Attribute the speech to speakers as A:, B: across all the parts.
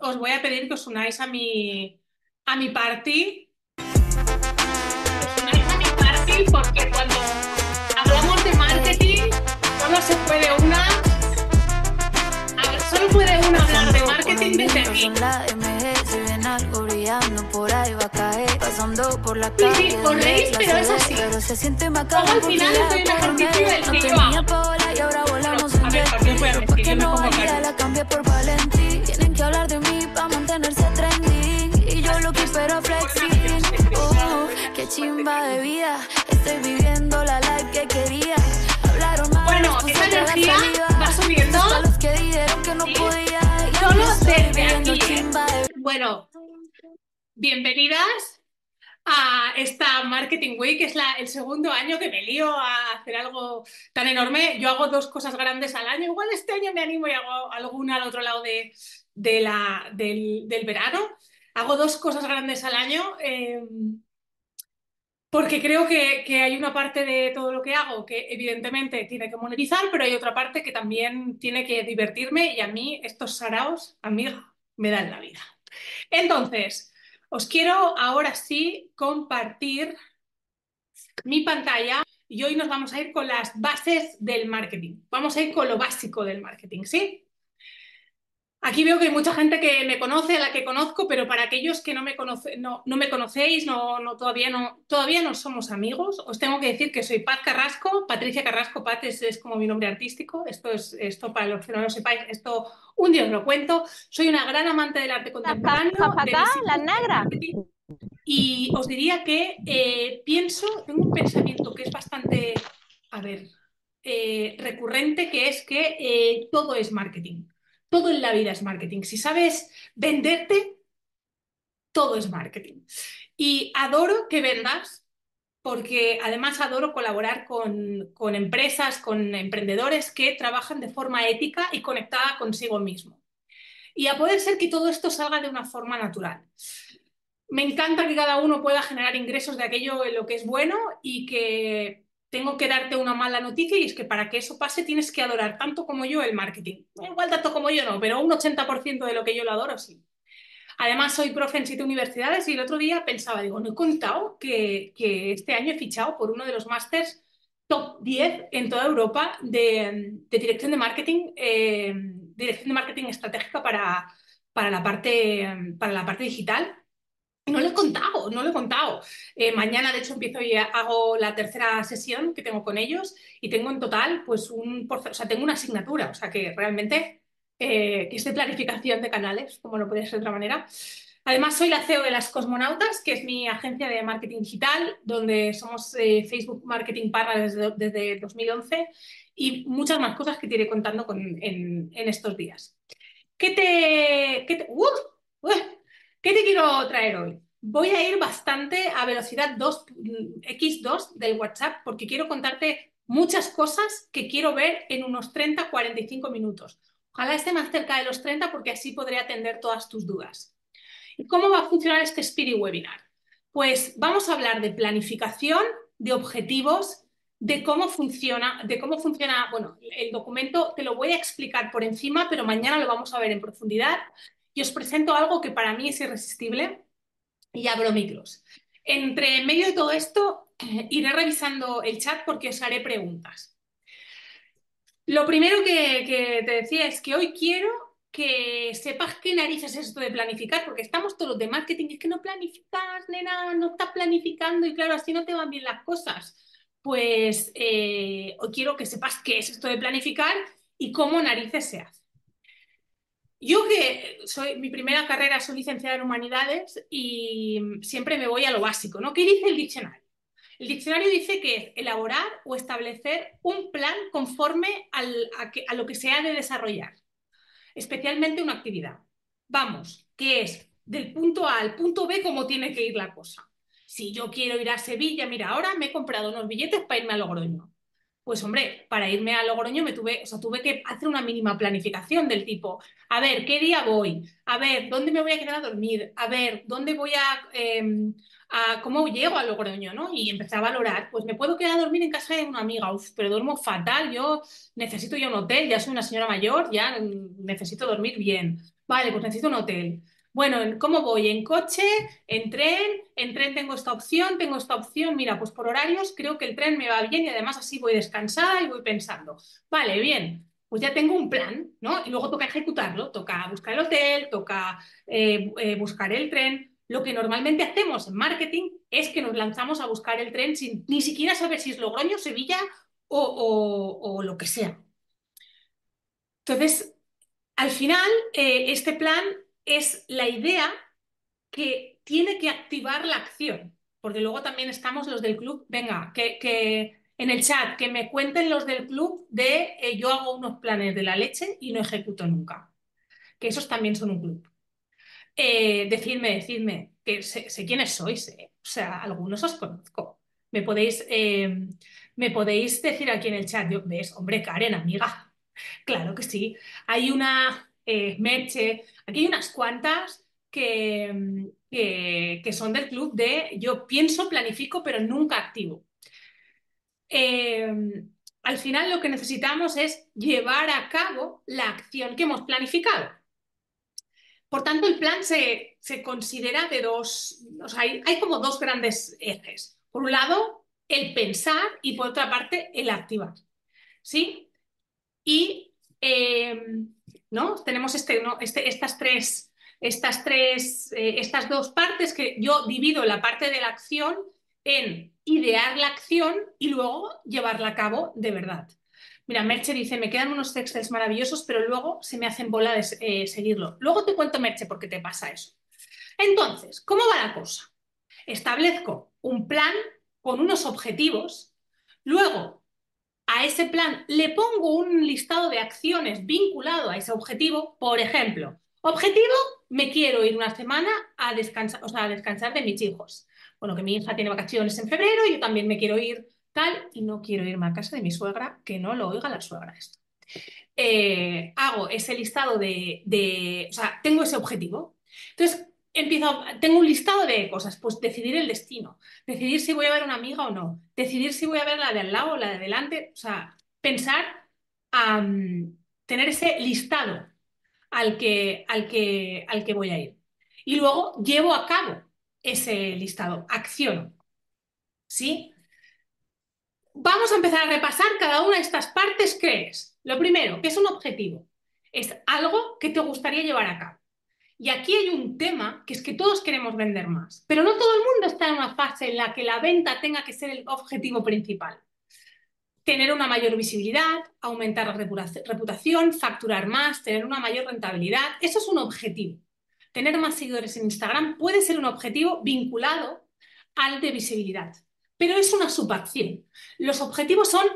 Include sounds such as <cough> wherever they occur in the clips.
A: os voy a pedir que os unáis a mi, a mi party. Os unáis a mi party porque cuando hablamos de marketing solo se puede una. a ver, solo puede una hablar de marketing desde aquí. Sí, sí, os reís, pero es así. Luego al final estoy en ejercicio del que yo hago. A ver, ¿por qué os voy a mentir? Yo me pongo caro.
B: por Valentín. Que hablar de mí para mantenerse trending. Y yo lo que espero flexing. Oh, qué chimba de vida. Estoy viviendo la life que quería. Hablaron mal,
A: Bueno, esa energía va subiendo.
B: Los que dijeron que no podía.
A: Solo desde aquí,
B: chimba de
A: Bueno, bienvenidas a esta Marketing Week, que es la- el segundo año que me lío a hacer algo tan enorme. Yo hago dos cosas grandes al año. Igual este año me animo y hago alguna al otro lado de, de la, del, verano. Hago dos cosas grandes al año. eh, porque creo que, que hay una parte de todo lo que hago que evidentemente tiene que monetizar, pero hay otra parte que también tiene que divertirme y a mí estos saraos, amiga, me dan la vida. Entonces, os quiero ahora sí compartir mi pantalla y hoy nos vamos a ir con las bases del marketing. Vamos a ir con lo básico del marketing, ¿sí? Aquí veo que hay mucha gente que me conoce, a la que conozco, pero para aquellos que no me, conoce, no, no me conocéis, no, no, todavía, no, todavía no somos amigos, os tengo que decir que soy Paz Carrasco, Patricia Carrasco, Paz es, es como mi nombre artístico, esto es esto para los que no lo sepáis, esto un día os lo cuento, soy una gran amante del arte contemporáneo,
C: la
A: del
C: negra.
A: y os diría que eh, pienso, tengo un pensamiento que es bastante, a ver, eh, recurrente, que es que eh, todo es marketing. Todo en la vida es marketing. Si sabes venderte, todo es marketing. Y adoro que vendas, porque además adoro colaborar con, con empresas, con emprendedores que trabajan de forma ética y conectada consigo mismo. Y a poder ser que todo esto salga de una forma natural. Me encanta que cada uno pueda generar ingresos de aquello en lo que es bueno y que tengo que darte una mala noticia y es que para que eso pase tienes que adorar tanto como yo el marketing. Igual tanto como yo no, pero un 80% de lo que yo lo adoro sí. Además soy profe en siete universidades y el otro día pensaba, digo, no he contado que, este año he fichado por uno de los másters top 10 en toda Europa de, dirección de marketing, eh, dirección de marketing estratégica para la parte digital. No lo he contado, no lo he contado. Eh, mañana, de hecho, empiezo y hago la tercera sesión que tengo con ellos y tengo en total, pues, un o sea, tengo una asignatura, o sea, que realmente eh, es de planificación de canales, como no puede ser de otra manera. Además, soy la CEO de Las Cosmonautas, que es mi agencia de marketing digital, donde somos eh, Facebook Marketing Partner desde, desde 2011 y muchas más cosas que te iré contando con- en, estos días. ¿Qué te, qué. ¡Uh! ¿Qué te quiero traer hoy? Voy a ir bastante a velocidad 2, X2 del WhatsApp porque quiero contarte muchas cosas que quiero ver en unos 30-45 minutos. Ojalá esté más cerca de los 30 porque así podré atender todas tus dudas. ¿Y cómo va a funcionar este Spirit Webinar? Pues vamos a hablar de planificación, de objetivos, de cómo funciona, de cómo funciona, bueno, el documento te lo voy a explicar por encima, pero mañana lo vamos a ver en profundidad y os presento algo que para mí es irresistible y abro micros. Entre medio de todo esto, <clears throat> iré revisando el chat porque os haré preguntas. Lo primero que, te decía es que hoy quiero que sepas qué narices es esto de planificar, porque estamos todos de marketing, es que no planificas, nena, no estás planificando y claro, así no te van bien las cosas. Pues eh, hoy quiero que sepas qué es esto de planificar y cómo narices se hace. Yo que soy, mi primera carrera soy licenciada en humanidades y siempre me voy a lo básico, ¿no? ¿Qué dice el diccionario? El diccionario dice que es elaborar o establecer un plan conforme a, a lo que se ha de desarrollar, especialmente una actividad. Vamos, que es del punto A al punto B cómo tiene que ir la cosa. Si yo quiero ir a Sevilla, mira, ahora me he comprado unos billetes para irme a Logroño. Pues hombre, para irme a Logroño me tuve, o sea, tuve que hacer una mínima planificación del tipo, a ver, ¿qué día voy? A ver, ¿dónde me voy a quedar a dormir? A ver, ¿dónde voy a, eh, a cómo llego a Logroño, ¿no? Y empecé a valorar, pues me puedo quedar a dormir en casa de una amiga, uf, pero duermo fatal, yo necesito ya un hotel, ya soy una señora mayor, ya necesito dormir bien. Vale, pues necesito un hotel. Bueno, ¿cómo voy? ¿En coche? ¿En tren? En tren tengo esta opción, tengo esta opción. Mira, pues por horarios creo que el tren me va bien y además así voy descansada y voy pensando. Vale, bien, pues ya tengo un plan, ¿no? Y luego toca ejecutarlo, toca buscar el hotel, toca eh, eh, buscar el tren. Lo que normalmente hacemos en marketing es que nos lanzamos a buscar el tren sin ni siquiera saber si es Logroño, Sevilla o, o, lo que sea. Entonces, al final, eh, este plan es la idea que tiene que activar la acción, porque luego también estamos los del club, venga, que, que en el chat, que me cuenten los del club de eh, yo hago unos planes de la leche y no ejecuto nunca, que esos también son un club. Eh, decidme, decidme, que sé, quiénes sois, o sea, algunos os conozco. Me podéis, me podéis decir aquí en el chat, yo, ves, hombre, Karen, amiga, Claro que sí. Hay una eh, Merche, aquí hay unas cuantas que, que, son del club de yo pienso, planifico, pero nunca activo. Eh, al final lo que necesitamos es llevar a cabo la acción que hemos planificado. Por tanto, el plan se, considera de dos, o sea, hay, hay, como dos grandes ejes. Por un lado, el pensar y por otra parte, el activar. ¿Sí? Y em, ¿no? tenemos este, este, estas tres, estas, tres eh, estas dos partes que yo divido la parte de la acción en idear la acción y luego llevarla a cabo de verdad. Mira, Merche dice, me quedan unos textos maravillosos, pero luego se me hacen bola eh, seguirlo. Luego te cuento, Merche, por qué te pasa eso. Entonces, ¿cómo va la cosa? Establezco un plan con unos objetivos, luego a ese plan le pongo un listado de acciones vinculado a ese objetivo. Por ejemplo, objetivo, me quiero ir una semana a descansar, o sea, a descansar de mis hijos. Bueno, que mi hija tiene vacaciones en febrero, yo también me quiero ir tal, y no quiero irme a casa de mi suegra, que no lo oiga la suegra esto. Eh, hago ese listado de, de, o sea, tengo ese objetivo. Entonces, empiezo, tengo un listado de cosas, pues decidir el destino, decidir si voy a ver a una amiga o no, decidir si voy a ver la de al lado o la de delante, o sea, pensar, tener ese listado al que, al, que, al que voy a ir. Y luego llevo a cabo ese listado, acción. ¿Sí? Vamos a empezar a repasar cada una de estas partes que es. Lo primero, que es un objetivo. Es algo que te gustaría llevar a cabo. Y aquí hay un tema que es que todos queremos vender más, pero no todo el mundo está en una fase en la que la venta tenga que ser el objetivo principal. Tener una mayor visibilidad, aumentar la reputación, facturar más, tener una mayor rentabilidad, eso es un objetivo. Tener más seguidores en Instagram puede ser un objetivo vinculado al de visibilidad, pero es una subacción. Los objetivos son,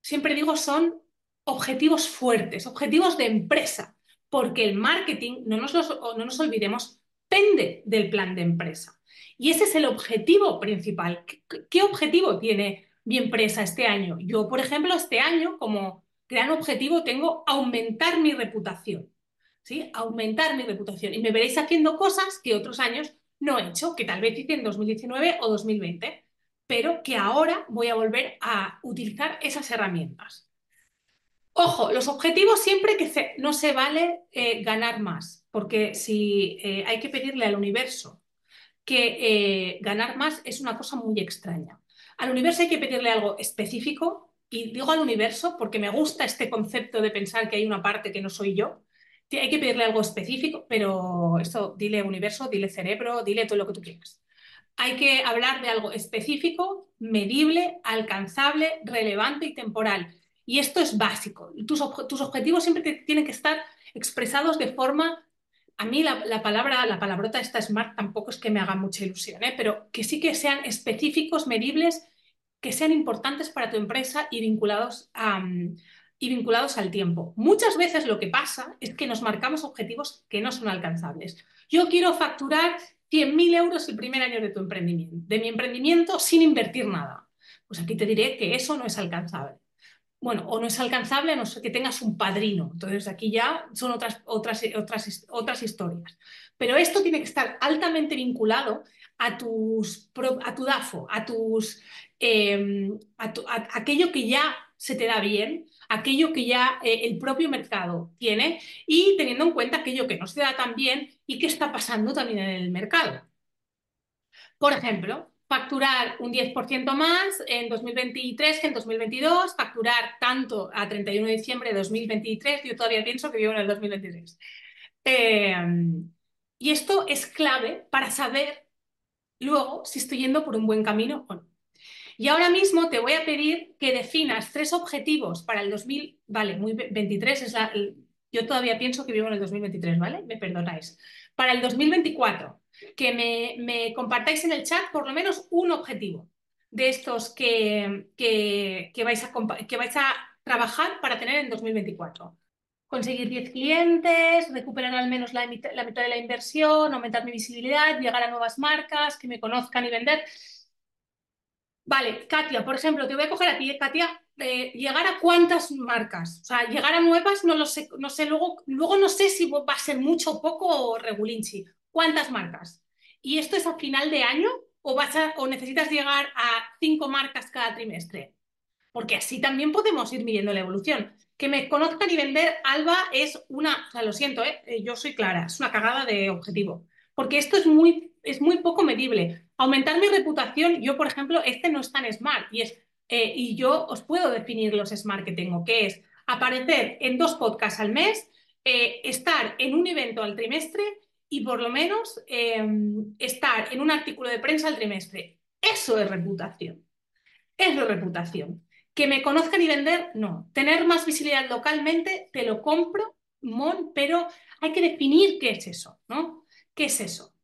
A: siempre digo, son objetivos fuertes, objetivos de empresa porque el marketing, no nos, no nos olvidemos, pende del plan de empresa. Y ese es el objetivo principal. ¿Qué, objetivo tiene mi empresa este año? Yo, por ejemplo, este año como gran objetivo tengo aumentar mi reputación. ¿sí? Aumentar mi reputación. Y me veréis haciendo cosas que otros años no he hecho, que tal vez hice en 2019 o 2020, pero que ahora voy a volver a utilizar esas herramientas. Ojo, los objetivos siempre que no se vale eh, ganar más, porque si eh, hay que pedirle al universo que eh, ganar más es una cosa muy extraña. Al universo hay que pedirle algo específico, y digo al universo porque me gusta este concepto de pensar que hay una parte que no soy yo. Hay que pedirle algo específico, pero esto dile universo, dile cerebro, dile todo lo que tú quieras. Hay que hablar de algo específico, medible, alcanzable, relevante y temporal y esto es básico. Tus, objetivos siempre tienen que estar expresados de forma... A mí la, palabra, la palabrota esta smart tampoco es que me haga mucha ilusión, ¿eh? pero que sí que sean específicos, medibles, que sean importantes para tu empresa y vinculados, y vinculados al tiempo. Muchas veces lo que pasa es que nos marcamos objetivos que no son alcanzables. Yo quiero facturar 100.000 euros el primer año de tu emprendimiento, de mi emprendimiento sin invertir nada. Pues aquí te diré que eso no es alcanzable bueno, o no es alcanzable a no ser que tengas un padrino. Entonces aquí ya son otras, otras, otras, otras historias. Pero esto tiene que estar altamente vinculado a, tus, a tu DAFO, a, tus, em, a, aquello que ya se te da bien, aquello que ya eh, el propio mercado tiene y teniendo en cuenta aquello que no se da tan bien y que está pasando también en el mercado. Por ejemplo, facturar un 10% más en 2023 que en 2022, facturar tanto a 31 de diciembre de 2023, yo todavía pienso que vivo en el 2023. Eh, y esto es clave para saber luego si estoy yendo por un buen camino o no. Y ahora mismo te voy a pedir que definas tres objetivos para el 2000, vale, muy 23 es la, yo todavía pienso que vivo en el 2023, ¿vale? Me perdonáis. Para el 2024, que me, compartáis en el chat por lo menos un objetivo de estos que, que, vais a, que vais a trabajar para tener en 2024 conseguir 10 clientes, recuperar al menos la, mitad, la mitad de la inversión, aumentar mi visibilidad, llegar a nuevas marcas, que me conozcan y vender. Vale, Katia, por ejemplo, te voy a coger a ti, eh, Katia, eh, llegar a cuántas marcas, o sea, llegar a nuevas, no lo sé, no sé, luego, luego no sé si va a ser mucho o poco o regulinchi. ¿Cuántas marcas? ¿Y esto es a final de año o, vas o necesitas llegar a cinco marcas cada trimestre? Porque así también podemos ir midiendo la evolución. Que me conozcan y vender, Alba, es una, o sea, lo siento, ¿eh? eh yo soy clara, es una cagada de objetivo. Porque esto es muy, es muy poco medible. Aumentar mi reputación, yo, por ejemplo, este no es tan smart y, es, eh, y yo os puedo definir los smart que tengo, que es aparecer en dos podcasts al mes, estar en un evento al trimestre y por lo menos em, estar en un artículo de prensa al trimestre. Eso es reputación. Es reputación. Que me conozcan y vender, no. Tener más visibilidad localmente, te lo compro, mon, pero hay que definir qué es eso, ¿no? ¿Qué es eso?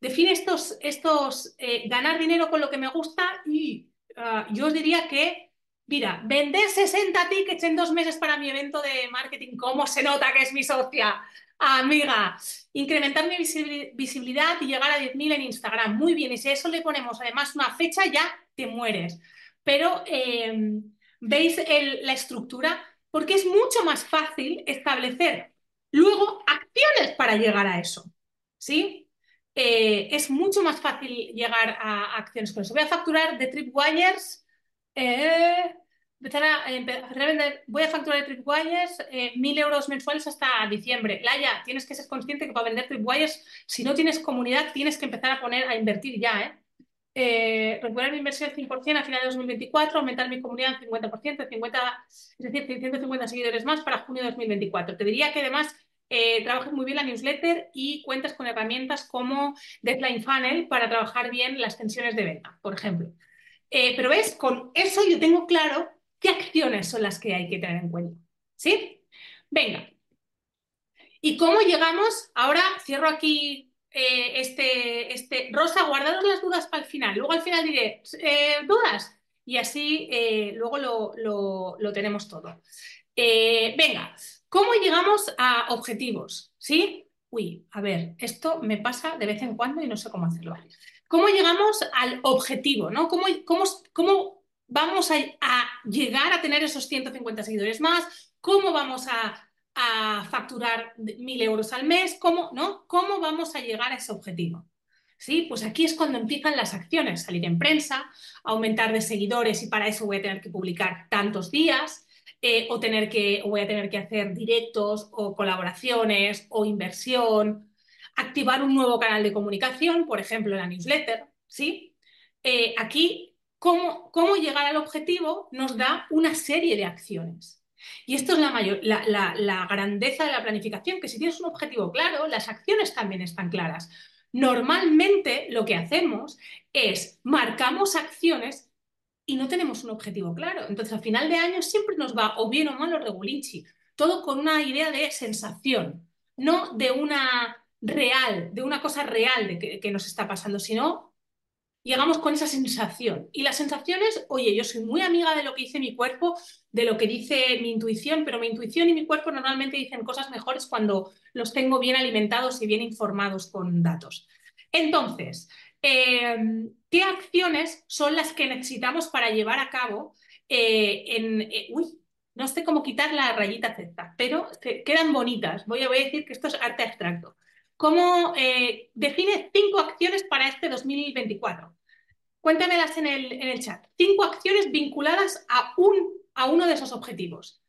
A: define estos, estos eh, ganar dinero con lo que me gusta y ah, yo os diría que, mira, vender 60 tickets en dos meses para mi evento de marketing, ¿cómo se nota que es mi socia? Amiga, incrementar mi visibilidad y llegar a 10.000 en Instagram. Muy bien, y si a eso le ponemos además una fecha, ya te mueres. Pero em, veis la estructura, porque es mucho más fácil establecer luego acciones para llegar a eso. ¿Sí? Eh, es mucho más fácil llegar a, acciones con eso. Voy a facturar de Tripwires, eh, empezar a, vender, voy a facturar Tripwires eh, mil euros mensuales hasta diciembre. Laia, tienes que ser consciente que para vender Tripwires, si no tienes comunidad, tienes que empezar a poner a invertir ya, ¿eh? Eh, recuperar mi inversión 100% a final de 2024, aumentar mi comunidad en 50%, 50, es decir, 150 seguidores más para junio de 2024. Te diría que además eh, trabajes muy bien la newsletter y cuentas con herramientas como Deadline Funnel para trabajar bien las tensiones de venta, por ejemplo. Eh, pero ves, con eso yo tengo claro qué acciones son las que hay que tener en cuenta. ¿Sí? Venga. ¿Y cómo llegamos? Ahora cierro aquí eh, este, este. Rosa, guardaros las dudas para el final. Luego al final diré, ¿dudas? Y así luego lo, lo, tenemos todo. venga. ¿Cómo llegamos a objetivos? ¿Sí? Uy, a ver, esto me pasa de vez en cuando y no sé cómo hacerlo. ¿Cómo llegamos al objetivo? ¿no? ¿Cómo, cómo, vamos a, llegar a tener esos 150 seguidores más? ¿Cómo vamos a, facturar mil euros al mes? ¿Cómo, ¿no? ¿Cómo vamos a llegar a ese objetivo? ¿Sí? Pues aquí es cuando empiezan las acciones, salir en prensa, aumentar de seguidores y para eso voy a tener que publicar tantos días, eh, o, tener que, voy a tener que hacer directos o colaboraciones o inversión, activar un nuevo canal de comunicación, por ejemplo, la newsletter, ¿sí? Eh, aquí, cómo, llegar al objetivo nos da una serie de acciones. Y esto es la, mayor, la, grandeza de la planificación, que si tienes un objetivo claro, las acciones también están claras. Normalmente lo que hacemos es marcamos acciones y no tenemos un objetivo claro. Entonces, al final de año siempre nos va o bien o mal o regulinchi. Todo con una idea de sensación, no de una real, de una cosa real de que, nos está pasando, sino llegamos con esa sensación. Y las sensaciones, oye, yo soy muy amiga de lo que dice mi cuerpo, de lo que dice mi intuición, pero mi intuición y mi cuerpo normalmente dicen cosas mejores cuando los tengo bien alimentados y bien informados con datos. Entonces, Em, qué acciones son las que necesitamos para llevar a cabo eh, en... Eh, uy, no sé cómo quitar la rayita Z, pero quedan bonitas. Voy a, voy a decir que esto es arte abstracto. ¿Cómo eh, define cinco acciones para este 2024? Cuéntamelas en el, en el chat. Cinco acciones vinculadas a, un, a uno de esos objetivos.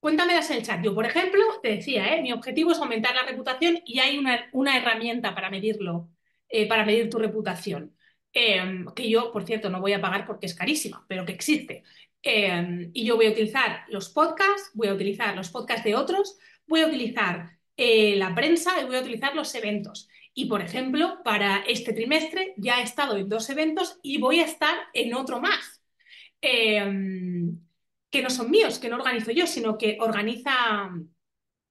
A: cuéntamelas en el chat. Yo, por ejemplo, te decía, ¿eh? mi objetivo es aumentar la reputación y hay una, una herramienta para medirlo, eh, para medir tu reputación. Eh, que yo, por cierto, no voy a pagar porque es carísima, pero que existe. Eh, y yo voy a utilizar los podcasts, voy a utilizar los podcasts de otros, voy a utilizar eh, la prensa y voy a utilizar los eventos. Y, por ejemplo, para este trimestre ya he estado en dos eventos y voy a estar en otro más. Eh, que no son míos, que no organizo yo, sino que organiza,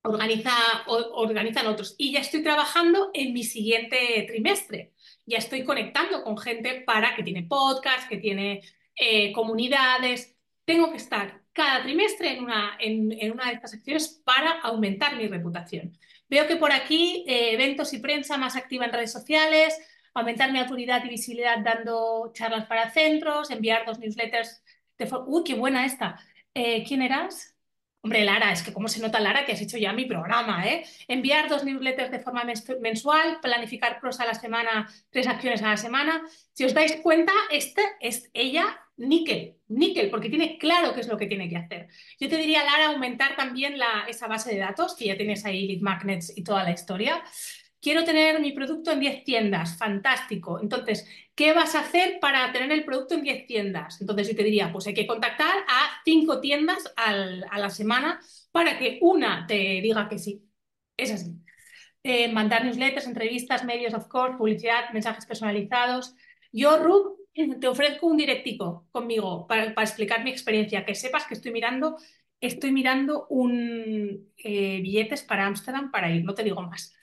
A: organiza, organizan otros. Y ya estoy trabajando en mi siguiente trimestre. Ya estoy conectando con gente para que tiene podcast, que tiene eh, comunidades. Tengo que estar cada trimestre en una, en, una de estas secciones para aumentar mi reputación. Veo que por aquí eh, eventos y prensa más activa en redes sociales, aumentar mi autoridad y visibilidad dando charlas para centros, enviar dos newsletters de ¡Uy, qué buena esta! Eh, ¿Quién eras? Hombre, Lara, es que cómo se nota, Lara, que has hecho ya mi programa, ¿eh? Enviar dos newsletters de forma mensual, planificar pros a la semana, tres acciones a la semana. Si os dais cuenta, esta es ella níquel, níquel, porque tiene claro qué es lo que tiene que hacer. Yo te diría, Lara, aumentar también la, esa base de datos, que ya tienes ahí lead magnets y toda la historia. Quiero tener mi producto en 10 tiendas, fantástico. Entonces, ¿qué vas a hacer para tener el producto en 10 tiendas? Entonces yo te diría, pues hay que contactar a 5 tiendas al, a la semana para que una te diga que sí. Es así. Eh, mandar newsletters, entrevistas, medios, of course, publicidad, mensajes personalizados. Yo, Ruth, te ofrezco un directico conmigo para, para, explicar mi experiencia, que sepas que estoy mirando, estoy mirando un eh, billetes para Ámsterdam para ir, no te digo más.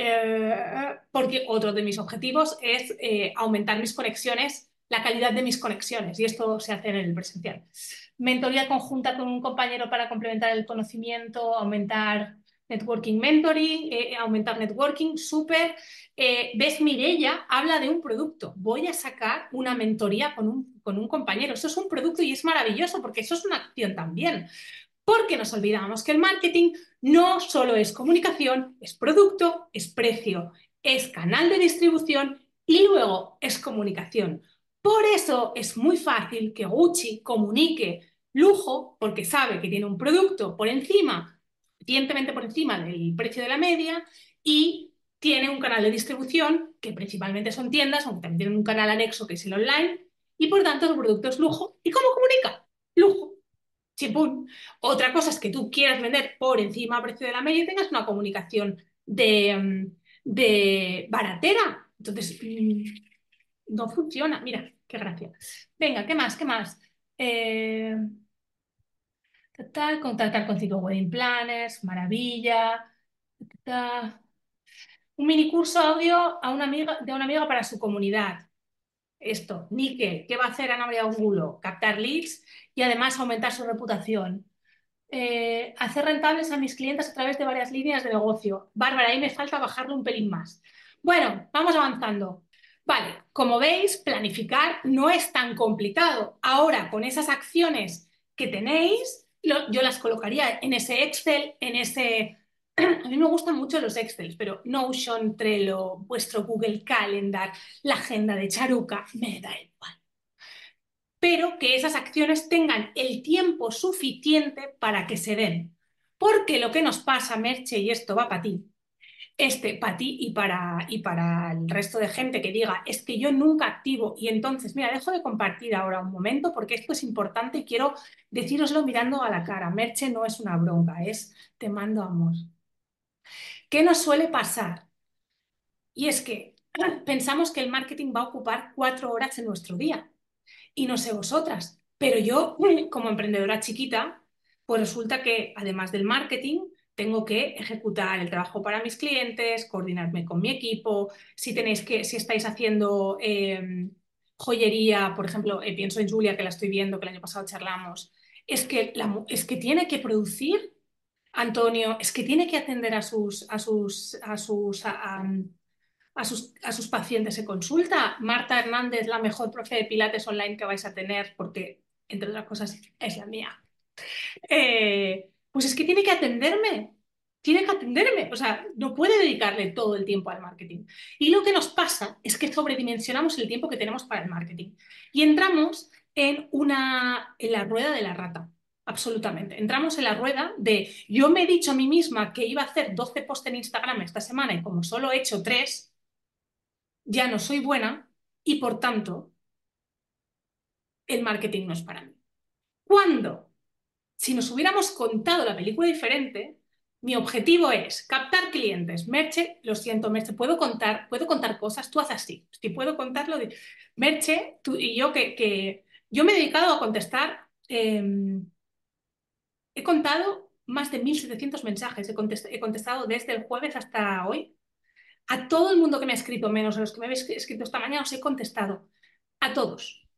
A: Eh, porque otro de mis objetivos es eh, aumentar mis conexiones, la calidad de mis conexiones, y esto se hace en el presencial. Mentoría conjunta con un compañero para complementar el conocimiento, aumentar networking mentoring, eh, aumentar networking, súper. ¿Ves? Mirella habla de un producto. Voy a sacar una mentoría con un, con un compañero. Eso es un producto y es maravilloso porque eso es una acción también. Porque nos olvidamos que el marketing no solo es comunicación, es producto, es precio, es canal de distribución y luego es comunicación. Por eso es muy fácil que Gucci comunique lujo porque sabe que tiene un producto por encima, evidentemente por encima del precio de la media y tiene un canal de distribución que principalmente son tiendas, aunque también tienen un canal anexo que es el online y por tanto el producto es lujo. ¿Y cómo comunica? Lujo. Chimpún. Otra cosa es que tú quieras vender por encima del precio de la media y tengas una comunicación de, mm, baratera. Entonces, mm, no funciona. Mira, qué gracia. Venga, ¿qué más? ¿Qué más? Eh, contactar con cinco wedding planners, maravilla. Un mini curso audio a una amiga, de una amiga para su comunidad esto, níquel, ¿qué va a hacer Ana María Angulo? Captar leads y además aumentar su reputación. Eh, hacer rentables a mis clientes a través de varias líneas de negocio. Bárbara, ahí me falta bajarlo un pelín más. Bueno, vamos avanzando. Vale, como veis, planificar no es tan complicado. Ahora, con esas acciones que tenéis, yo las colocaría en ese Excel, en ese <clears throat> a mí me gustan mucho los Excel, pero Notion, Trello, vuestro Google Calendar, la agenda de Charuca, me da igual. Pero que esas acciones tengan el tiempo suficiente para que se den. Porque lo que nos pasa, Merche, y esto va para ti, este, para ti y para, y para el resto de gente que diga, es que yo nunca activo y entonces, mira, dejo de compartir ahora un momento porque esto es importante y quiero decíroslo mirando a la cara. Merche no es una bronca, es te mando amor. ¿Qué nos suele pasar? Y es que <clears throat> pensamos que el marketing va a ocupar cuatro horas en nuestro día. Y no sé vosotras, pero yo, <laughs> como emprendedora chiquita, pues resulta que además del marketing, tengo que ejecutar el trabajo para mis clientes, coordinarme con mi equipo. Si tenéis que, si estáis haciendo eh, joyería, por ejemplo, eh, pienso en Julia, que la estoy viendo, que el año pasado charlamos, es que, la, es que tiene que producir Antonio, es que tiene que atender a sus, a sus, a sus, a, sus, a sus pacientes en consulta. Marta Hernández, la mejor profe de Pilates online que vais a tener, porque, entre otras cosas, es la mía. Eh, pues es que tiene que atenderme, tiene que atenderme, o sea, no puede dedicarle todo el tiempo al marketing. Y lo que nos pasa es que sobredimensionamos el tiempo que tenemos para el marketing y entramos en, una, en la rueda de la rata. absolutamente. Entramos en la rueda de yo me he dicho a mí misma que iba a hacer 12 posts en Instagram esta semana y como solo he hecho 3, ya no soy buena y por tanto el marketing no es para mí. Cuando, si nos hubiéramos contado la película diferente, mi objetivo es captar clientes. Merche, lo siento, Merche, puedo contar, puedo contar cosas, tú haces así. Si puedo contarlo, de... Merche, tú y yo que, que, yo me he dedicado a contestar, eh, he contado más de 1.700 mensajes, he, he contestado desde el jueves hasta hoy. A todo el mundo que me ha escrito, menos a los que me habéis escrito esta mañana, os he contestado. A todos.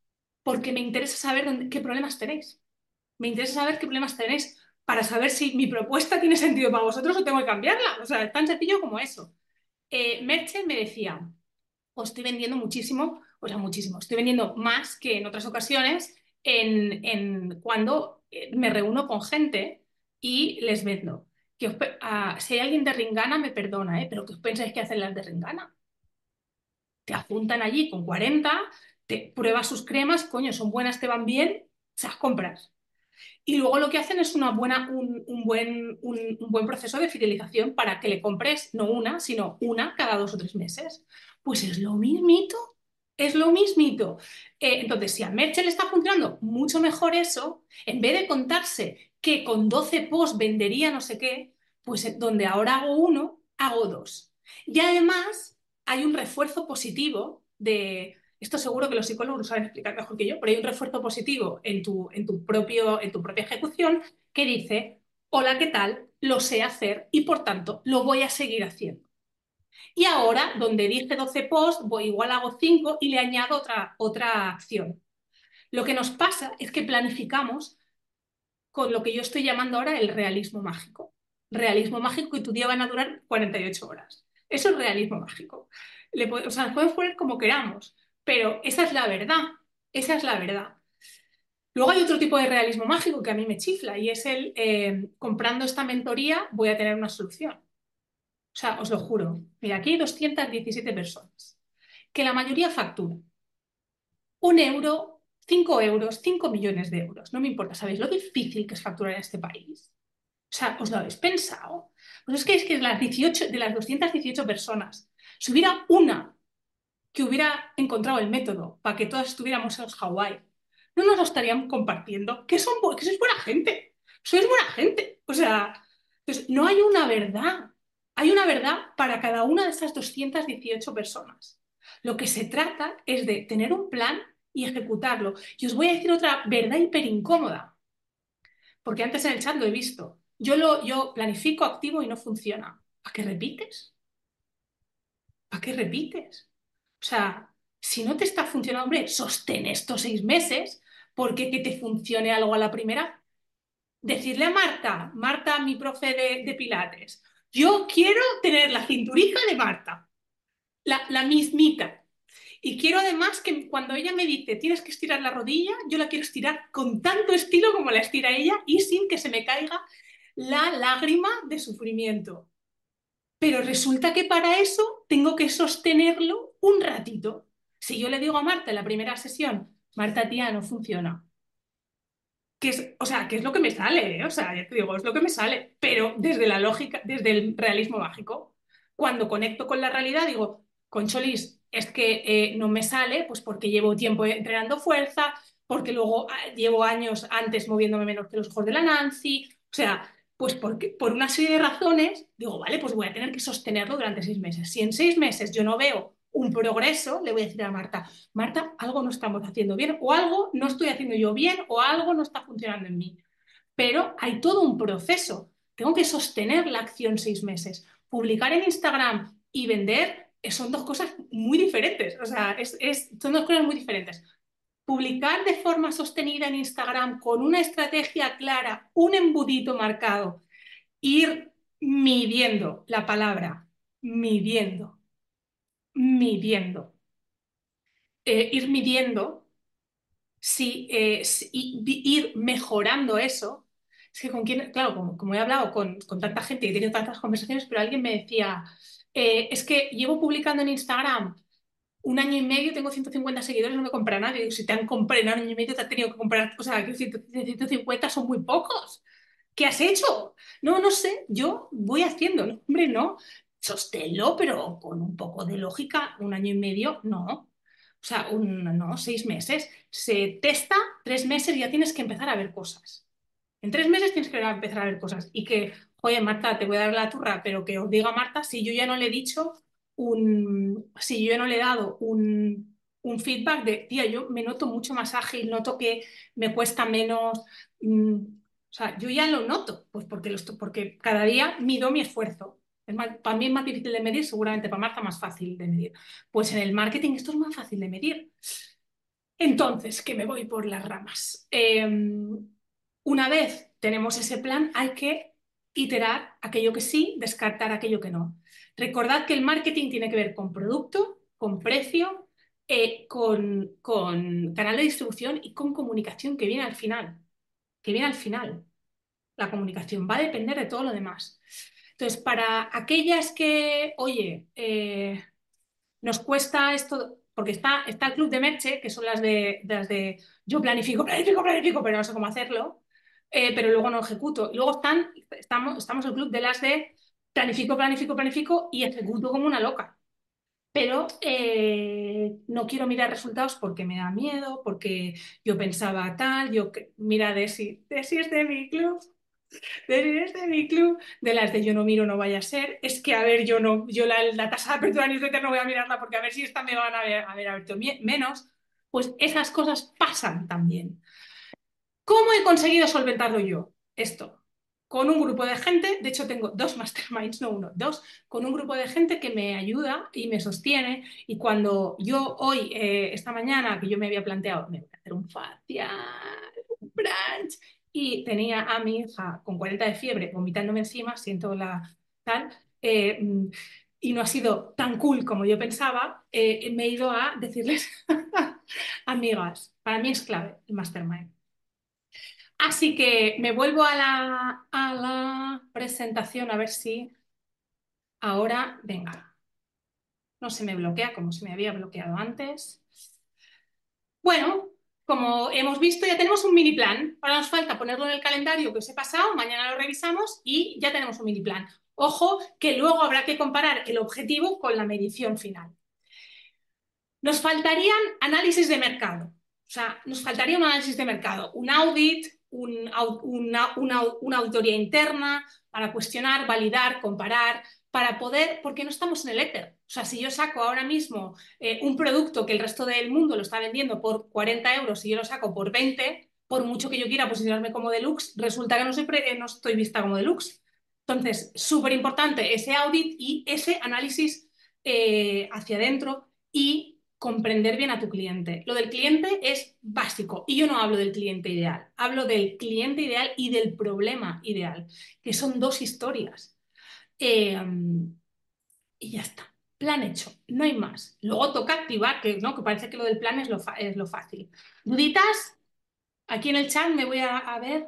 A: Porque me interesa saber qué problemas tenéis. Me interesa saber qué problemas tenéis para saber si mi propuesta tiene sentido para vosotros o tengo que cambiarla. O sea, es tan sencillo como eso. Eh, Merche me decía, os estoy vendiendo muchísimo, o sea, muchísimo, estoy vendiendo más que en otras ocasiones en, en cuando eh, me reúno con gente y les vendo. Que os, si hay alguien de Ringana, me perdona, ¿eh? pero ¿qué os pensáis que hacen las de Ringana? Te apuntan allí con 40, te pruebas sus cremas, coño, son buenas, te van bien, se las compras. Y luego lo que hacen es una buena, un, buen, un, buen proceso de fidelización para que le compres no una, sino una cada dos o tres meses. Pues es lo mismito, es lo mismito. Eh, entonces, si a Merche le está funcionando mucho mejor eso, en vez de contarse que con 12 posts vendería no sé qué, pues donde ahora hago uno, hago dos. Y además hay un refuerzo positivo de, esto seguro que los psicólogos lo saben explicar mejor que yo, pero hay un refuerzo positivo en tu, en tu, propio, en tu propia ejecución que dice, hola, ¿qué tal? Lo sé hacer y por tanto lo voy a seguir haciendo. Y ahora, donde dije 12 posts, voy igual hago 5 y le añado otra, otra acción. Lo que nos pasa es que planificamos con lo que yo estoy llamando ahora el realismo mágico. Realismo mágico y tu día van a durar 48 horas. Eso es realismo mágico. Le, o sea, nos podemos poner como queramos, pero esa es la verdad, esa es la verdad. Luego hay otro tipo de realismo mágico que a mí me chifla y es el eh, comprando esta mentoría voy a tener una solución. O sea, os lo juro. Mira, aquí hay 217 personas, que la mayoría factura. Un euro, cinco euros, cinco millones de euros. No me importa, ¿sabéis lo difícil que es facturar en este país? O sea, ¿os lo habéis pensado? Pues es que, es que de, las 18, de las 218 personas, si hubiera una que hubiera encontrado el método para que todas estuviéramos en Hawái, no nos lo estarían compartiendo. Que, son, que sois buena gente, sois buena gente. O sea, no hay una verdad. Hay una verdad para cada una de esas 218 personas. Lo que se trata es de tener un plan y ejecutarlo. Y os voy a decir otra verdad hiper incómoda, porque antes en el chat lo he visto. Yo, lo, yo planifico, activo y no funciona. ¿Para qué repites? ¿Para qué repites? O sea, si no te está funcionando, hombre, sostén estos seis meses, porque que te funcione algo a la primera. Decirle a Marta, Marta, mi profe de, de Pilates, yo quiero tener la cinturija de Marta, la, la mismita. Y quiero además que cuando ella me dice tienes que estirar la rodilla, yo la quiero estirar con tanto estilo como la estira ella y sin que se me caiga la lágrima de sufrimiento. Pero resulta que para eso tengo que sostenerlo un ratito. Si yo le digo a Marta en la primera sesión, Marta, tía, no funciona. Que es, o sea, que es lo que me sale, ¿eh? o sea, ya te digo, es lo que me sale, pero desde la lógica, desde el realismo mágico. Cuando conecto con la realidad, digo, Concholis, es que eh, no me sale, pues porque llevo tiempo entrenando fuerza, porque luego ah, llevo años antes moviéndome menos que los ojos de la Nancy, o sea, pues porque, por una serie de razones, digo, vale, pues voy a tener que sostenerlo durante seis meses. Si en seis meses yo no veo un progreso, le voy a decir a Marta, Marta, algo no estamos haciendo bien, o algo no estoy haciendo yo bien, o algo no está funcionando en mí. Pero hay todo un proceso. Tengo que sostener la acción seis meses. Publicar en Instagram y vender son dos cosas muy diferentes. O sea, es, son dos cosas muy diferentes publicar de forma sostenida en Instagram con una estrategia clara, un embudito marcado, ir midiendo la palabra, midiendo, midiendo. Eh, ir midiendo, si, eh, ir mejorando eso. Es que con quién, claro, como, he hablado con, con, tanta gente y he tenido tantas conversaciones, pero alguien me decía, eh, es que llevo publicando en Instagram un año y medio tengo 150 seguidores, no me compra nadie. Si te han comprado en un año y medio, te han tenido que comprar, o sea, 150 son muy pocos. ¿Qué has hecho? No, no sé, yo voy haciendo, no, hombre, no, sosténlo, pero con un poco de lógica, un año y medio, no. O sea, no, seis meses. Se testa, tres meses y ya tienes que empezar a ver cosas. En tres meses tienes que empezar a ver cosas. Y que, oye, Marta, te voy a dar la turra, pero que os diga Marta, si yo ya no le he dicho un, si yo ya no le he dado un, un feedback de, tía, yo me noto mucho más ágil, noto que me cuesta menos. Mmm, o sea, yo ya lo noto, pues porque, porque cada día mido mi esfuerzo. Es más, para mí es más difícil de medir, seguramente para Marta más fácil de medir. Pues en el marketing esto es más fácil de medir. Entonces, que me voy por las ramas. Eh, una vez tenemos ese plan, hay que iterar aquello que sí, descartar aquello que no. Recordad que el marketing tiene que ver con producto, con precio, eh, con, con canal de distribución y con comunicación que viene al final. Que viene al final. La comunicación va a depender de todo lo demás. Entonces, para aquellas que, oye, eh, nos cuesta esto, porque está, está el club de Merche, que son las de, las de yo planifico, planifico, planifico, pero no sé cómo hacerlo, eh, pero luego no ejecuto. Luego están, estamos, estamos el club de las de planifico, planifico, planifico y ejecuto como una loca. Pero eh, no quiero mirar resultados porque me da miedo, porque yo pensaba tal, yo mira de si, de si es de mi club, de si es de mi club, de las de yo no miro, no vaya a ser, es que a ver, yo no, yo la, la tasa de apertura newsletter no voy a mirarla porque a ver si esta me van a ver, a ver, a ver menos, pues esas cosas pasan también. ¿Cómo he conseguido solventarlo yo? Esto, con un grupo de gente, de hecho tengo dos <laughs> masterminds, no uno, dos, con un grupo de gente que me ayuda y me sostiene. Y cuando yo hoy, eh, esta mañana, que yo me había planteado, me voy a hacer un facial, un brunch, y tenía a mi hija con 40 de fiebre vomitándome encima, siento la tal, eh, y no ha sido tan cool como yo pensaba, eh, me he ido a decirles, <laughs> amigas, para mí es clave el mastermind. Así que me vuelvo a la, presentación a ver si ahora, venga, no se me bloquea como se me había bloqueado antes. Bueno, como hemos visto, ya tenemos un mini plan. Ahora nos falta ponerlo en el calendario que os he pasado, mañana lo revisamos y ya tenemos un mini plan. Ojo, que luego habrá que comparar el objetivo con la medición final. Nos faltarían análisis de mercado. O sea, nos faltaría un análisis de mercado, un audit, una, una, auditoría interna para cuestionar, validar, comparar, para poder, porque no estamos en el éter. O sea, si yo saco ahora mismo eh, un producto que el resto del mundo lo está vendiendo por 40 euros y yo lo saco por 20, por mucho que yo quiera posicionarme como deluxe, resulta que no, siempre, eh, no estoy vista como deluxe. Entonces, súper importante ese audit y ese análisis eh, hacia adentro y comprender bien a tu cliente. Lo del cliente es básico y yo no hablo del cliente ideal, hablo del cliente ideal y del problema ideal, que son dos historias. Em, y ya está, plan hecho, no hay más. Luego toca activar, que, ¿no? que parece que lo del plan es lo, es lo fácil. ¿Duditas? Aquí en el chat me voy a, ver.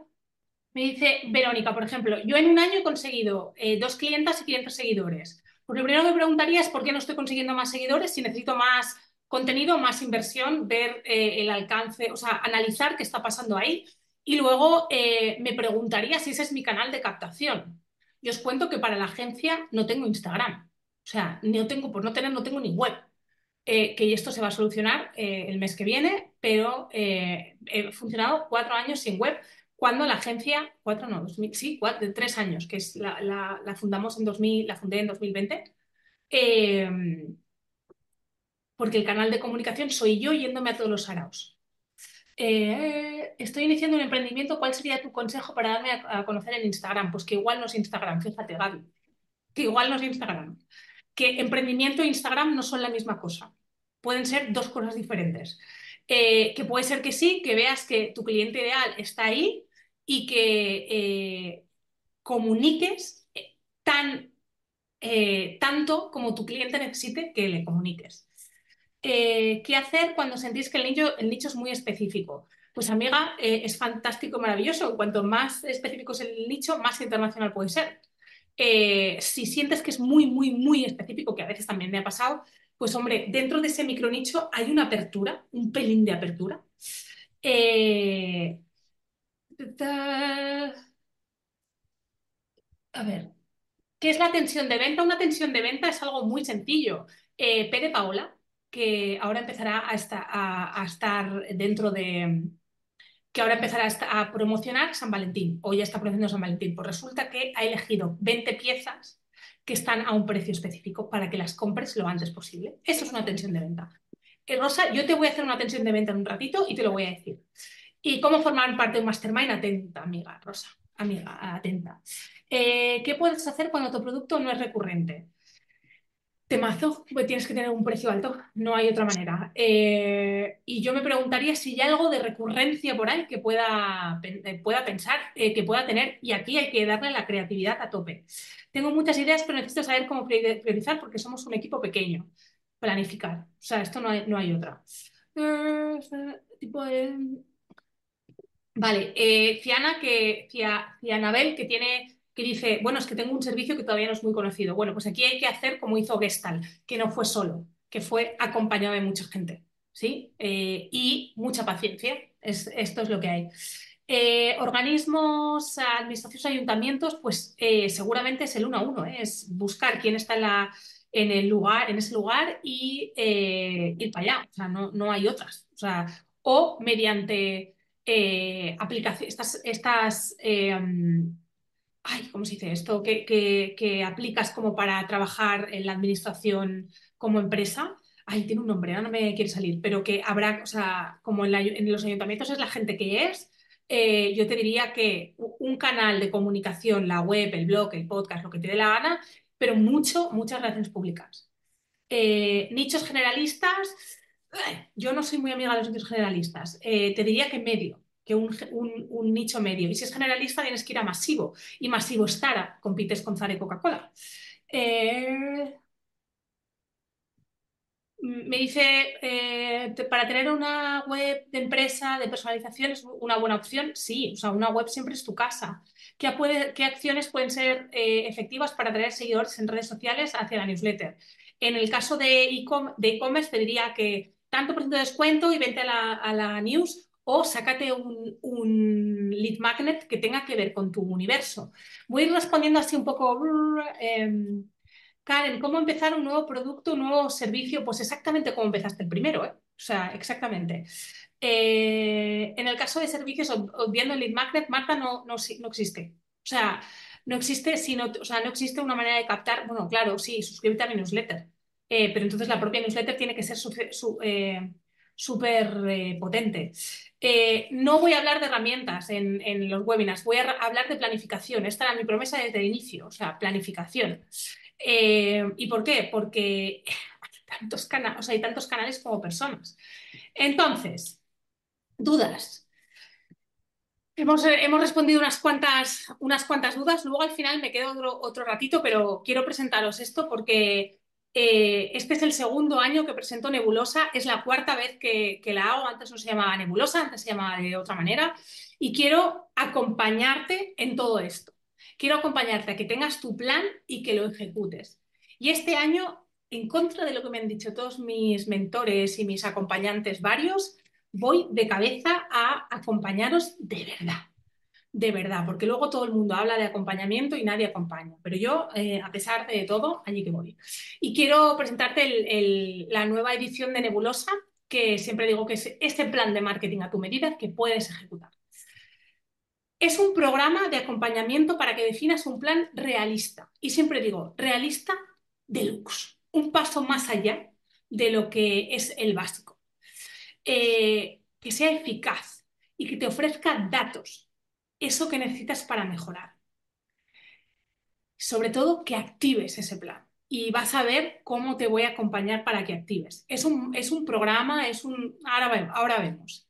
A: Me dice Verónica, por ejemplo, yo en un año he conseguido eh, dos clientas y 500 seguidores. Pues lo primero que me preguntaría es por qué no estoy consiguiendo más seguidores, si necesito más contenido, más inversión, ver eh, el alcance, o sea, analizar qué está pasando ahí. Y luego eh, me preguntaría si ese es mi canal de captación. Y os cuento que para la agencia no tengo Instagram. O sea, no tengo, por no tener, no tengo ni web. Eh, que esto se va a solucionar el mes que viene, pero he funcionado cuatro años sin web, cuando la agencia, cuatro no, sí, cuatro, tres años, que es la, la, fundamos en 2000, la fundé en 2020 porque el canal de comunicación soy yo yéndome a todos los saraos. Eh, estoy iniciando un emprendimiento, ¿cuál sería tu consejo para darme a, conocer en Instagram? Pues que igual no es Instagram, fíjate Gaby, que igual no es Instagram. Que emprendimiento e Instagram no son la misma cosa, pueden ser dos cosas diferentes. Eh, que puede ser que sí, que veas que tu cliente ideal está ahí y que eh, comuniques tan, tanto como tu cliente necesite que le comuniques. Eh, ¿qué hacer cuando sentís que el nicho, el nicho es muy específico? Pues amiga, eh, es fantástico, maravilloso. Cuanto más específico es el nicho, más internacional puede ser. Eh, si sientes que es muy, muy, muy específico, que a veces también me ha pasado, pues hombre, dentro de ese micronicho hay una apertura, un pelín de apertura. A ver, ¿qué es la tensión de venta? Una tensión de venta es algo muy sencillo. P de Paola, que ahora empezará a, estar dentro de, que ahora empezará a, promocionar San Valentín, o ya está promocionando San Valentín, pues resulta que ha elegido 20 piezas que están a un precio específico para que las compres lo antes posible. Eso es una tensión de venta. Eh, Rosa, yo te voy a hacer una tensión de venta en un ratito y te lo voy a decir. ¿Y cómo formar parte de un mastermind? Atenta, amiga, Rosa, amiga, atenta. Eh, ¿Qué puedes hacer cuando tu producto no es recurrente? Temazo, pues tienes que tener un precio alto, no hay otra manera. Eh, y yo me preguntaría si hay algo de recurrencia por ahí que pueda, pueda pensar, que pueda tener, y aquí hay que darle la creatividad a tope. Tengo muchas ideas, pero necesito saber cómo priorizar porque somos un equipo pequeño. Planificar. O sea, esto no hay, no hay otra. Eh, Vale, eh, Ciana, que, Cianabel, que tiene que dice, bueno, es que tengo un servicio que todavía no es muy conocido. Bueno, pues aquí hay que hacer como hizo Gestal, que no fue solo, que fue acompañado de mucha gente, ¿sí? Eh, y mucha paciencia, esto es lo que hay. Eh, organismos, administraciones, ayuntamientos, pues eh, seguramente es el uno a uno, es buscar quién está en, la, en, el lugar, en ese lugar y ir para allá. O sea, no, hay otras. O mediante aplicaciones, estas, estas ay, ¿cómo se dice esto? Que, que, aplicas como para trabajar en la administración como empresa. Ay, tiene un nombre, ahora no me quiere salir, pero que habrá, o sea, como en los ayuntamientos es la gente que es, eh, yo te diría que un canal de comunicación, la web, el blog, el podcast, lo que te dé la gana, pero mucho, muchas relaciones públicas. Eh, nichos generalistas, yo no soy muy amiga de los nichos generalistas. Eh, te diría que medio, que un, nicho medio. Y si es generalista, tienes que ir a masivo. Y masivo es Zara, compites con Zara y Coca-Cola. Me dice, eh, para tener una web de empresa, de personalización, es una buena opción. Sí, o sea, una web siempre es tu casa. ¿Qué, acciones pueden ser eh, efectivas para atraer seguidores en redes sociales hacia la newsletter? En el caso de e-commerce, te diría que tanto por ciento de descuento y vente a la, news o sácate un, lead magnet que tenga que ver con tu universo. Voy a ir respondiendo así un poco... Em, Karen, ¿cómo empezar un nuevo producto, un nuevo servicio? Pues exactamente como empezaste el primero, ¿eh? O sea, exactamente. Eh, en el caso de servicios, obviando el lead magnet, Marta no, no, no existe. O sea, no existe, sino, o sea, no existe una manera de captar, bueno, claro, sí, suscríbete a mi newsletter, eh, pero entonces la propia newsletter tiene que ser súper eh, potente. no voy a hablar de herramientas en, los webinars, voy a hablar de planificación. Esta era mi promesa desde el inicio, o sea, planificación. Eh, ¿Y por qué? Porque <laughs> hay tantos, canales, hay tantos canales como personas. Entonces, dudas. Hemos, hemos, respondido unas cuantas, unas cuantas dudas, luego al final me quedo otro, ratito, pero quiero presentaros esto porque eh, este es el segundo año que presento Nebulosa, es la cuarta vez que, que, la hago, antes no se llamaba Nebulosa, antes se llamaba de otra manera, y quiero acompañarte en todo esto quiero acompañarte a que tengas tu plan y que lo ejecutes. Y este año, en contra de lo que me han dicho todos mis mentores y mis acompañantes varios, voy de cabeza a acompañaros de verdad. De verdad, porque luego todo el mundo habla de acompañamiento y nadie acompaña. Pero yo, eh, a pesar de todo, allí que voy. Y quiero presentarte la nueva edición de Nebulosa, que siempre digo que es este plan de marketing a tu medida que puedes ejecutar. Es un programa de acompañamiento para que definas un plan realista. Y siempre digo, realista deluxe, un paso más allá de lo que es el básico. Eh, que sea eficaz y que te ofrezca datos, eso que necesitas para mejorar. Sobre todo que actives ese plan y vas a ver cómo te voy a acompañar para que actives. Es un, es un programa, es un... Ahora, ahora vemos.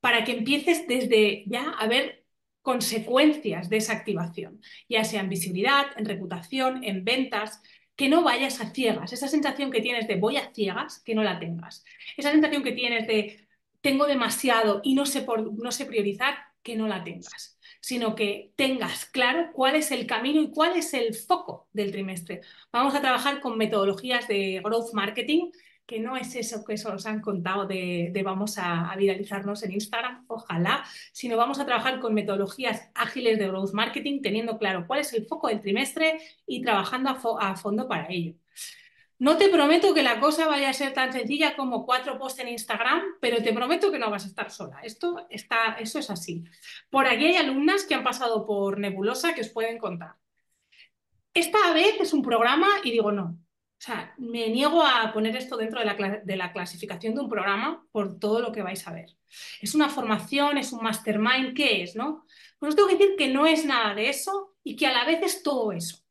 A: Para que empieces desde ya a ver consecuencias de esa activación, ya sea en visibilidad, en reputación, en ventas, que no vayas a ciegas. Esa sensación que tienes de voy a ciegas, que no la tengas. Esa sensación que tienes de tengo demasiado y no sé, por, no sé priorizar, que no la tengas, sino que tengas claro cuál es el camino y cuál es el foco del trimestre. Vamos a trabajar con metodologías de growth marketing, que no es eso que os han contado de, vamos a, viralizarnos en Instagram, ojalá, sino vamos a trabajar con metodologías ágiles de growth marketing, teniendo claro cuál es el foco del trimestre y trabajando a fondo para ello. No te prometo que la cosa vaya a ser tan sencilla como cuatro posts en Instagram, pero te prometo que no vas a estar sola. Esto está, eso es así. Por aquí hay alumnas que han pasado por Nebulosa que os pueden contar. Esta vez es un programa y digo no. O sea, me niego a poner esto dentro de la, clasificación de un programa por todo lo que vais a ver. Es una formación, es un mastermind, ¿qué es? No? Pues os tengo que decir que no es nada de eso y que a la vez es todo eso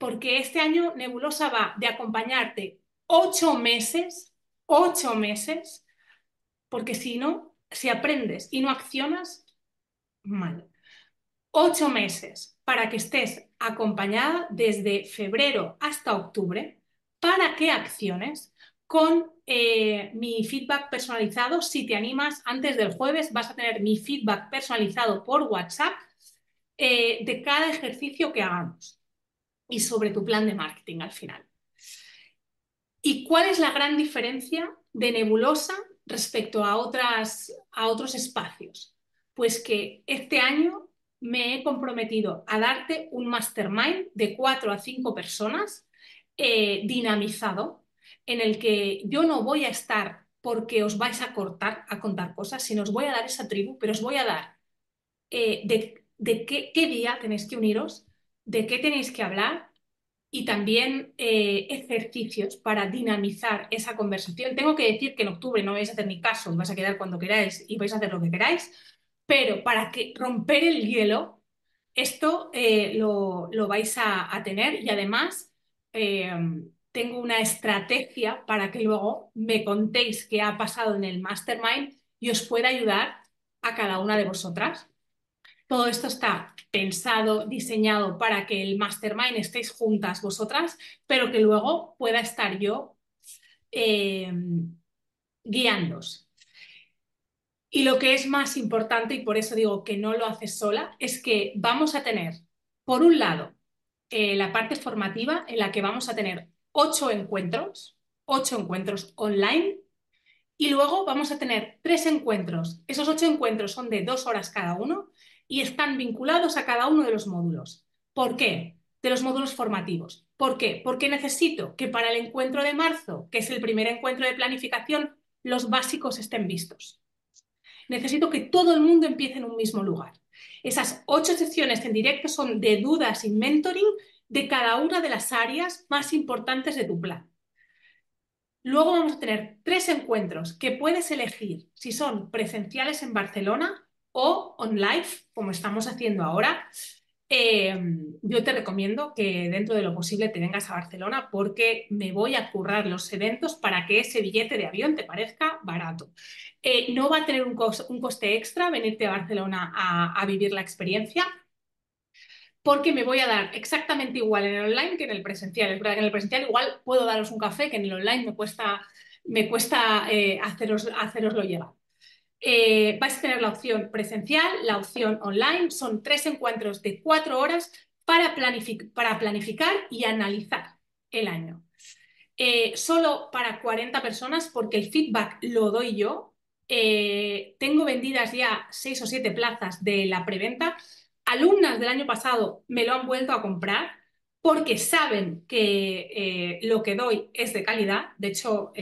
A: porque este año Nebulosa va de acompañarte ocho meses, ocho meses, porque si no, si aprendes y no accionas, mal. Ocho meses para que estés acompañada desde febrero hasta octubre para que acciones con eh, mi feedback personalizado. Si te animas, antes del jueves vas a tener mi feedback personalizado por WhatsApp eh, de cada ejercicio que hagamos y sobre tu plan de marketing al final. ¿Y cuál es la gran diferencia de Nebulosa respecto a, otras, a otros espacios? Pues que este año me he comprometido a darte un mastermind de cuatro a cinco personas eh, dinamizado, en el que yo no voy a estar porque os vais a cortar a contar cosas, sino os voy a dar esa tribu, pero os voy a dar eh, de, qué, qué, día tenéis que uniros, de qué tenéis que hablar y también eh, ejercicios para dinamizar esa conversación. Tengo que decir que en octubre no vais a hacer ni caso, vais a quedar cuando queráis y vais a hacer lo que queráis, pero para que romper el hielo, esto eh, lo, vais a, tener y además eh, tengo una estrategia para que luego me contéis qué ha pasado en el mastermind y os pueda ayudar a cada una de vosotras. Todo esto está pensado, diseñado para que el mastermind estéis juntas vosotras, pero que luego pueda estar yo eh, guiándos. Y lo que es más importante, y por eso digo que no lo haces sola, es que vamos a tener, por un lado, eh, la parte formativa en la que vamos a tener ocho encuentros, ocho encuentros online, y luego vamos a tener tres encuentros. Esos ocho encuentros son de dos horas cada uno y están vinculados a cada uno de los módulos. ¿Por qué? De los módulos formativos. ¿Por qué? Porque necesito que para el encuentro de marzo, que es el primer encuentro de planificación, los básicos estén vistos. Necesito que todo el mundo empiece en un mismo lugar. Esas ocho sesiones en directo son de dudas y mentoring de cada una de las áreas más importantes de tu plan. Luego vamos a tener tres encuentros que puedes elegir si son presenciales en Barcelona o on live, como estamos haciendo ahora, eh, yo te recomiendo que dentro de lo posible te vengas a Barcelona porque me voy a currar los eventos para que ese billete de avión te parezca barato. Eh, no va a tener un, coste extra venirte a Barcelona a, vivir la experiencia porque me voy a dar exactamente igual en el online que en el presencial. En el presencial igual puedo daros un café que en el online me cuesta, me cuesta eh, haceros, haceroslo llevar. Eh, vais a tener la opción presencial, la opción online. Son tres encuentros de cuatro horas para, planificar y analizar el año. Eh, solo para 40 personas porque el feedback lo doy yo. Eh, tengo vendidas ya seis o siete plazas de la preventa. Alumnas del año pasado me lo han vuelto a comprar porque saben que lo que doy es de calidad. De hecho,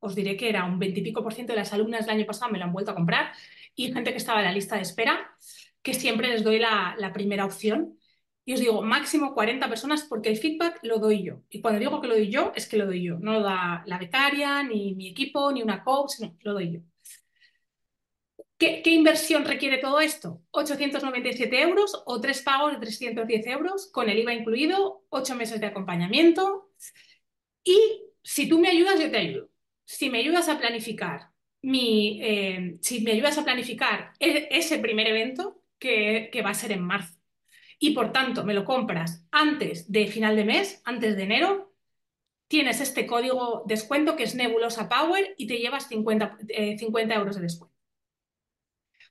A: os diré que era un 20 y pico por ciento de las alumnas del año pasado me lo han vuelto a comprar y gente que estaba en la lista de espera, que siempre les doy la, primera opción. Y os digo, máximo 40 personas porque el feedback lo doy yo. Y cuando digo que lo doy yo, es que lo doy yo. No lo da la becaria, ni mi equipo, ni una coach, no, lo doy yo. ¿Qué, ¿Qué, inversión requiere todo esto? 897 euros o tres pagos de 310 euros con el IVA incluido, ocho meses de acompañamiento. Y si tú me ayudas, yo te ayudo si me ayudas a planificar mi, eh, si me ayudas a planificar e, ese primer evento que, va a ser en marzo y por tanto me lo compras antes de final de mes, antes de enero, tienes este código descuento que es Nebulosa Power y te llevas 50, 50 eh, euros de descuento.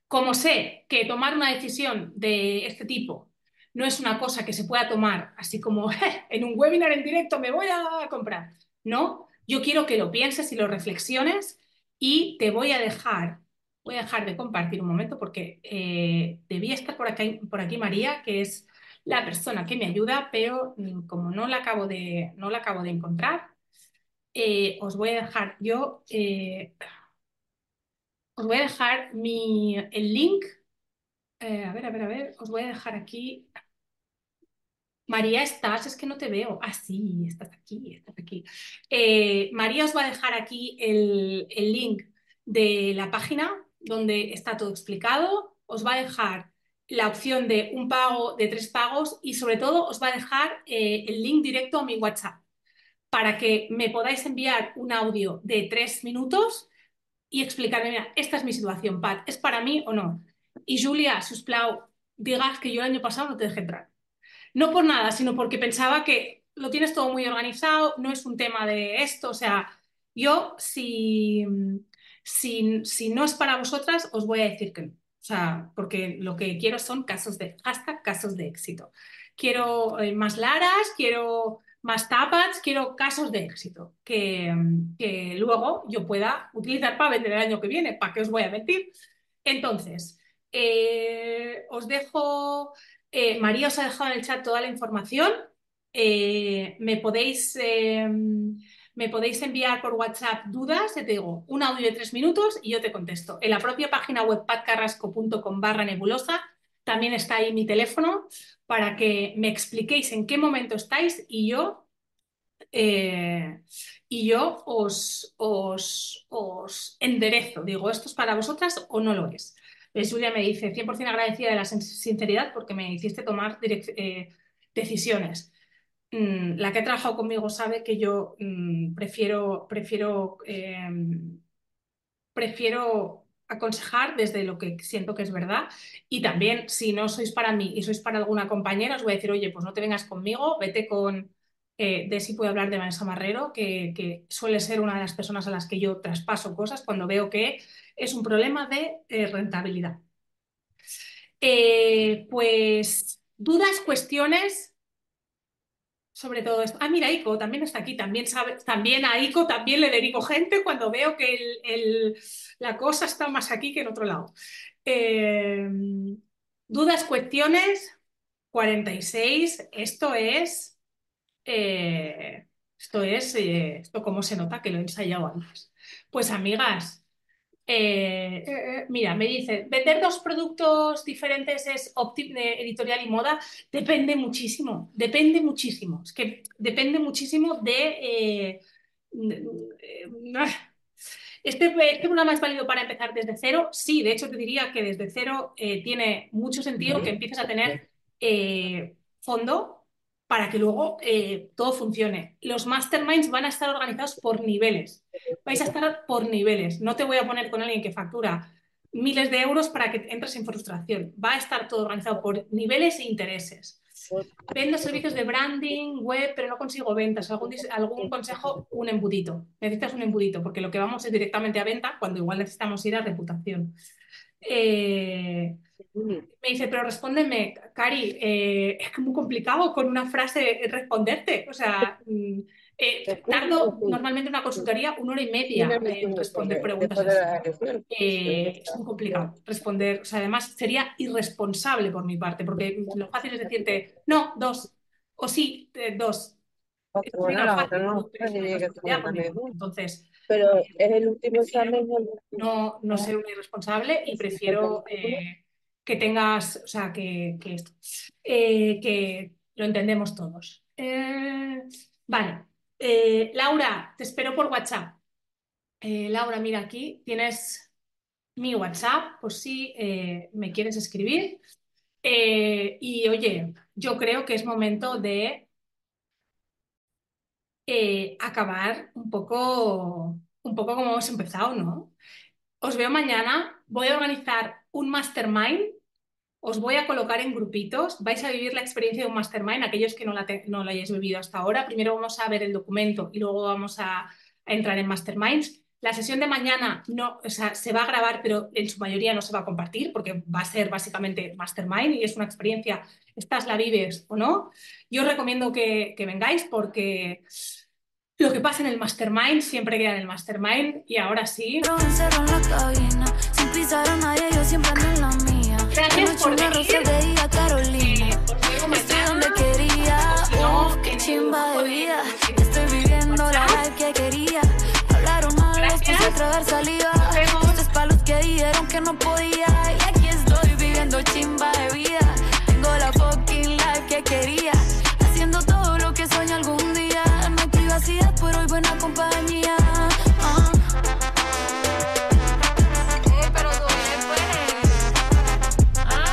A: Como sé que tomar una decisión de este tipo no es una cosa que se pueda tomar así como <laughs> en un webinar en directo me voy a comprar. No, yo quiero que lo pienses y lo reflexiones y te voy a dejar, voy a dejar de compartir un momento porque eh, debía estar por aquí, por aquí María, que es la persona que me ayuda, pero como no la acabo de, no la acabo de encontrar, eh, os voy a dejar yo, eh, os voy a dejar mi, el link. a ver, a ver, a ver, os voy a dejar aquí María, estás, es que no te veo. Ah, sí, estás aquí, estás aquí. Eh, María os va a dejar aquí el, link de la página donde está todo explicado. Os va a dejar la opción de un pago, de tres pagos y sobre todo os va a dejar eh, el link directo a mi WhatsApp para que me podáis enviar un audio de tres minutos y explicarme, mira, esta es mi situación, Pat, ¿es para mí o no? Y Julia, susplau, digas que yo el año pasado no te dejé entrar. No por nada, sino porque pensaba que lo tienes todo muy organizado, no es un tema de esto, o sea, yo si, si, si no es para vosotras, os voy a decir que no. O sea, porque lo que quiero son casos de, hasta casos de éxito. Quiero eh, más laras, quiero más tapas, quiero casos de éxito que, que, luego yo pueda utilizar para vender el año que viene. ¿Para qué os voy a mentir? Entonces, eh, os dejo eh, María os ha dejado en el chat toda la información. Eh, me, podéis, eh, me podéis enviar por WhatsApp dudas, te digo, un audio de tres minutos y yo te contesto. En la propia página web patcarrasco.com barra nebulosa también está ahí mi teléfono para que me expliquéis en qué momento estáis y yo, y yo os, os, os enderezo. Digo, ¿esto es para vosotras o no lo es? Julia me dice, 100% agradecida de la sinceridad porque me hiciste tomar eh, decisiones. Mm, la que ha trabajado conmigo sabe que yo mm, prefiero, prefiero, em, prefiero aconsejar desde lo que siento que es verdad y también si no sois para mí y sois para alguna compañera os voy a decir, oye, pues no te vengas conmigo, vete con, eh, de si puedo hablar de Vanessa Marrero, que, que, suele ser una de las personas a las que yo traspaso cosas cuando veo que es un problema de eh, rentabilidad. Eh, pues dudas, cuestiones sobre todo esto. Ah, mira, Ico también está aquí, también sabe, también a Ico también le dedico gente cuando veo que la cosa está más aquí que en otro lado. Eh, dudas, cuestiones, 46, esto es, esto es, esto cómo se nota que lo he ensayado antes. Pues amigas, eh, eh, eh, mira, me dice, ¿vender dos productos diferentes es de editorial y moda? Depende muchísimo, depende muchísimo. Es que depende muchísimo de... ¿Este, ¿Este programa es válido para empezar desde cero? Sí, de hecho te diría que desde cero tiene mucho sentido que empieces a tener fondo para que luego todo funcione. Los masterminds van a estar organizados por niveles vais a estar por niveles. No te voy a poner con alguien que factura miles de euros para que entres en frustración. Va a estar todo organizado por niveles e intereses. Vendo servicios de branding, web, pero no consigo ventas. ¿Algún, algún consejo? Un embudito. Necesitas un embudito, porque lo que vamos es directamente a venta, cuando igual necesitamos ir a reputación. Eh, me dice, pero respóndeme, Cari, eh, es muy complicado con una frase responderte. O sea, mm, eh, tardo normalmente una consultoría una hora y media en responder preguntas. Eh, es muy complicado responder. O sea, además sería irresponsable por mi parte, porque lo fácil es decirte, no, dos, o sí, dos. Entonces,
C: pero es el último examen.
A: No, no ser un irresponsable y prefiero eh, que tengas, o sea, que, que, que lo entendemos todos. vale. Eh, Laura, te espero por WhatsApp. Eh, Laura, mira aquí, tienes mi WhatsApp por si eh, me quieres escribir. y oye, yo creo que es momento de acabar un poco, un poco como hemos empezado, ¿no? Os veo mañana. Voy a organizar un mastermind os voy a colocar en grupitos, vais a vivir la experiencia de un mastermind, aquellos que no la, no hayáis vivido hasta ahora. Primero vamos a ver el documento y luego vamos a, entrar en masterminds. La sesión de mañana no, o sea, se va a grabar, pero en su mayoría no se va a compartir porque va a ser básicamente mastermind y es una experiencia, estás la vives o no. Yo os recomiendo que, que vengáis porque lo que pasa en el mastermind siempre queda en el mastermind y ahora sí.
B: La cabina, sin pisar a nadie, yo siempre en la.
A: Gracias por
B: Una
A: venir.
B: Carolina.
A: Eh, os veo
B: Estoy donde quería,
A: no,
B: uf, qué chimba de vida. Estoy viviendo la life que quería. Hablaron mal, les
A: Gracias.
B: puse a tragar saliva.
A: Nos vemos.
B: Esto es pa' los que dijeron que no podía.